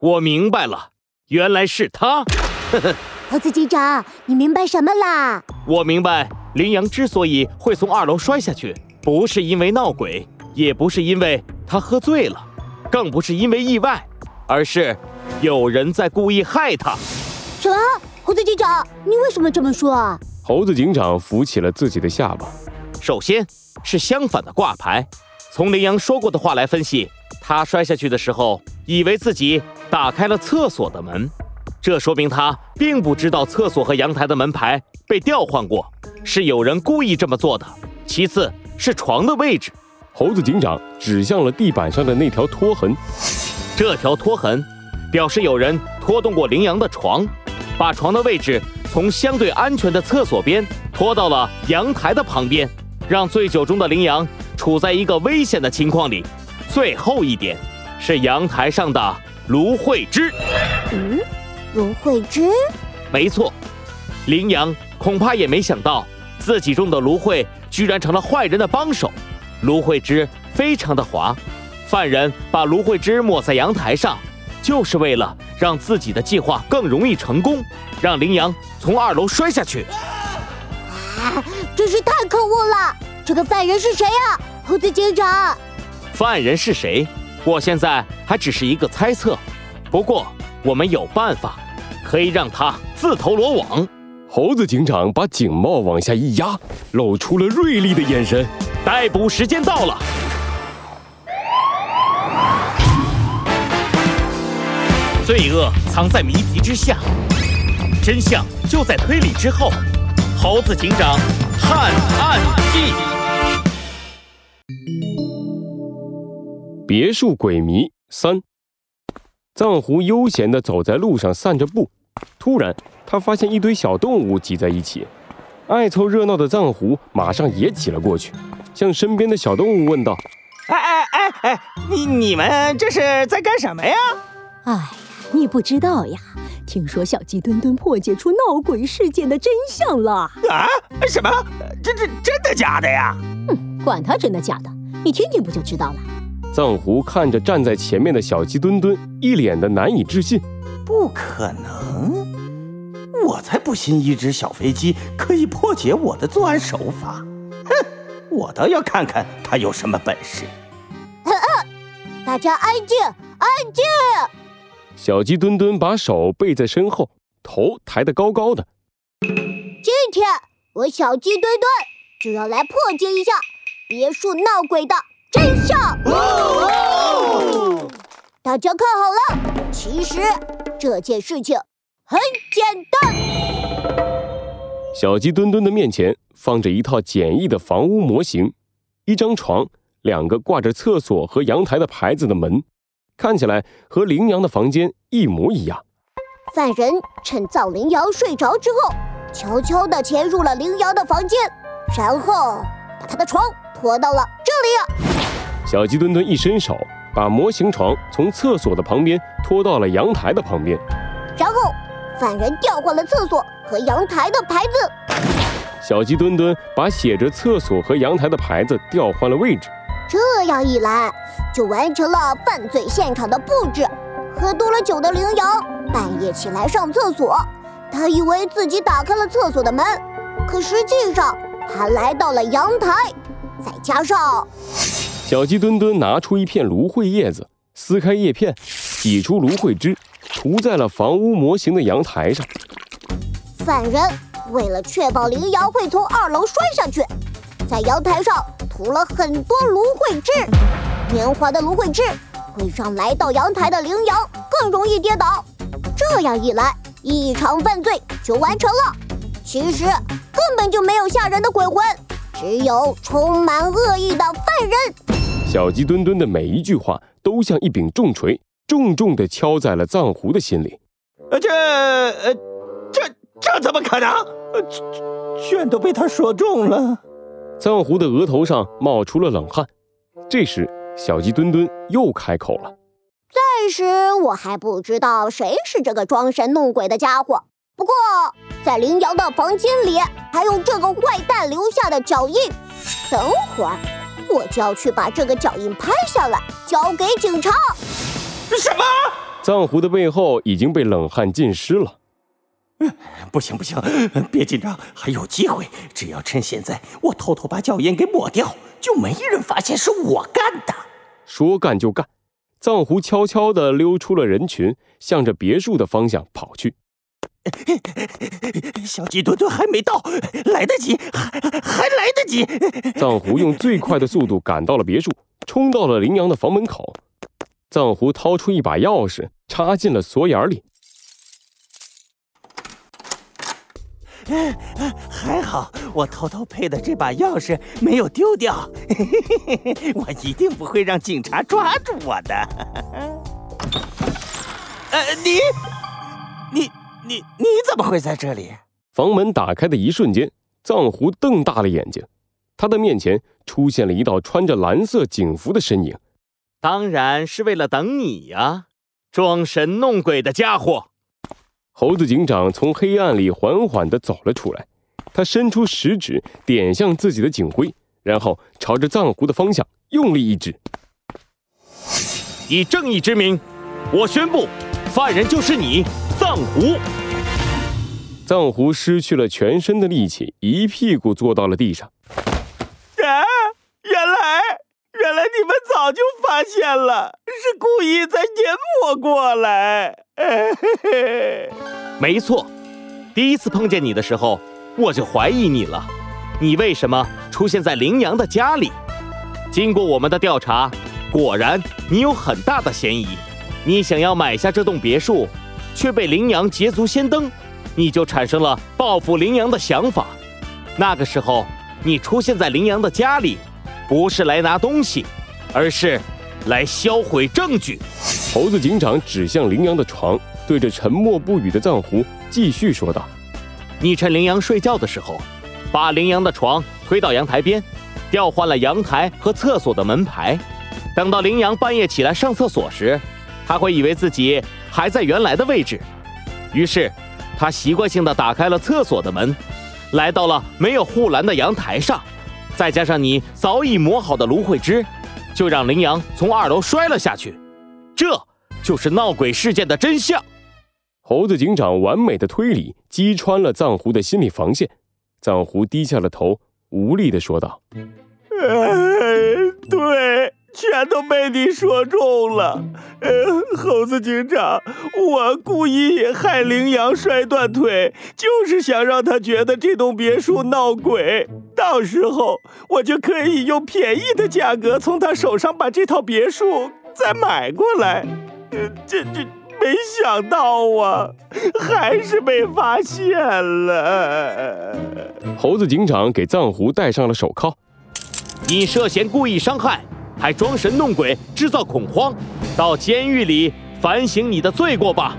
我明白了，原来是他。呵呵，猴子警长，你明白什么啦？我明白，羚羊之所以会从二楼摔下去，不是因为闹鬼，也不是因为他喝醉了，更不是因为意外，而是有人在故意害他。什么？猴子警长，你为什么这么说啊？猴子警长扶起了自己的下巴。首先是相反的挂牌，从羚羊说过的话来分析，他摔下去的时候，以为自己打开了厕所的门，这说明他并不知道厕所和阳台的门牌被调换过，是有人故意这么做的。其次是床的位置，猴子警长指向了地板上的那条拖痕，这条拖痕表示有人拖动过羚羊的床，把床的位置从相对安全的厕所边拖到了阳台的旁边。让醉酒中的羚羊处在一个危险的情况里。最后一点是阳台上的芦荟汁。嗯，芦荟汁？没错，羚羊恐怕也没想到自己种的芦荟居然成了坏人的帮手。芦荟汁非常的滑，犯人把芦荟汁抹在阳台上，就是为了让自己的计划更容易成功，让羚羊从二楼摔下去。真是太可恶了！这个犯人是谁呀？猴子警长，犯人是谁？我现在还只是一个猜测。不过我们有办法，可以让他自投罗网。猴子警长把警帽往下一压，露出了锐利的眼神。逮捕时间到了！罪恶藏在谜题之下，真相就在推理之后。猴子警长探案记：别墅鬼迷三。藏狐悠闲地走在路上散着步，突然他发现一堆小动物挤在一起。爱凑热闹的藏狐马上也挤了过去，向身边的小动物问道：“哎哎哎哎，你你们这是在干什么呀？”“哎呀，你不知道呀。”听说小鸡墩墩破解出闹鬼事件的真相了啊？什么？这这真的假的呀？哼，管他真的假的，你听听不就知道了。藏狐看着站在前面的小鸡墩墩，一脸的难以置信。不可能！我才不信一只小飞机可以破解我的作案手法。哼，我倒要看看他有什么本事。大家安静，安静。小鸡墩墩把手背在身后，头抬得高高的。今天我小鸡墩墩就要来破解一下别墅闹鬼的真相。大家看好了，其实这件事情很简单。小鸡墩墩的面前放着一套简易的房屋模型，一张床，两个挂着厕所和阳台的牌子的门。看起来和羚羊的房间一模一样。犯人趁藏羚羊睡着之后，悄悄地潜入了羚羊的房间，然后把他的床拖到了这里。小鸡墩墩一伸手，把模型床从厕所的旁边拖到了阳台的旁边。然后，犯人调换了厕所和阳台的牌子。小鸡墩墩把写着厕所和阳台的牌子调换了位置。这样一来，就完成了犯罪现场的布置。喝多了酒的羚羊半夜起来上厕所，他以为自己打开了厕所的门，可实际上他来到了阳台。再加上，小鸡墩墩拿出一片芦荟叶子，撕开叶片，挤出芦荟汁，涂在了房屋模型的阳台上。犯人为了确保羚羊会从二楼摔下去，在阳台上。涂了很多芦荟汁，粘滑的芦荟汁会让来到阳台的羚羊更容易跌倒。这样一来，一场犯罪就完成了。其实根本就没有吓人的鬼魂，只有充满恶意的犯人。小鸡墩墩的每一句话都像一柄重锤，重重地敲在了藏狐的心里。呃，这，呃，这，这怎么可能？呃，全都被他说中了。藏狐的额头上冒出了冷汗。这时，小鸡墩墩又开口了：“暂时我还不知道谁是这个装神弄鬼的家伙。不过，在羚羊的房间里还有这个坏蛋留下的脚印。等会儿，我就要去把这个脚印拍下来，交给警察。”什么？藏狐的背后已经被冷汗浸湿了。不行不行，别紧张，还有机会。只要趁现在，我偷偷把脚印给抹掉，就没人发现是我干的。说干就干，藏狐悄悄地溜出了人群，向着别墅的方向跑去。小鸡墩墩还没到，来得及，还还来得及。藏狐用最快的速度赶到了别墅，冲到了羚羊的房门口。藏狐掏出一把钥匙，插进了锁眼里。还好，我偷偷配的这把钥匙没有丢掉，我一定不会让警察抓住我的。呃，你，你，你，你怎么会在这里？房门打开的一瞬间，藏狐瞪大了眼睛，他的面前出现了一道穿着蓝色警服的身影。当然是为了等你呀，装神弄鬼的家伙。猴子警长从黑暗里缓缓地走了出来，他伸出食指点向自己的警徽，然后朝着藏狐的方向用力一指：“以正义之名，我宣布，犯人就是你，藏狐。”藏狐失去了全身的力气，一屁股坐到了地上。啊！原来，原来你们早就发现了，是故意在引我过来。没错，第一次碰见你的时候，我就怀疑你了。你为什么出现在羚羊的家里？经过我们的调查，果然你有很大的嫌疑。你想要买下这栋别墅，却被羚羊捷足先登，你就产生了报复羚羊的想法。那个时候，你出现在羚羊的家里，不是来拿东西，而是来销毁证据。猴子警长指向羚羊的床，对着沉默不语的藏狐继续说道：“你趁羚羊睡觉的时候，把羚羊的床推到阳台边，调换了阳台和厕所的门牌。等到羚羊半夜起来上厕所时，他会以为自己还在原来的位置，于是他习惯性的打开了厕所的门，来到了没有护栏的阳台上。再加上你早已磨好的芦荟汁，就让羚羊从二楼摔了下去。”这就是闹鬼事件的真相。猴子警长完美的推理击穿了藏狐的心理防线。藏狐低下了头，无力的说道：“对，全都被你说中了。呃猴子警长，我故意害羚羊摔断腿，就是想让他觉得这栋别墅闹鬼，到时候我就可以用便宜的价格从他手上把这套别墅。”再买过来，呃这这没想到啊，还是被发现了。猴子警长给藏狐戴上了手铐。你涉嫌故意伤害，还装神弄鬼，制造恐慌，到监狱里反省你的罪过吧。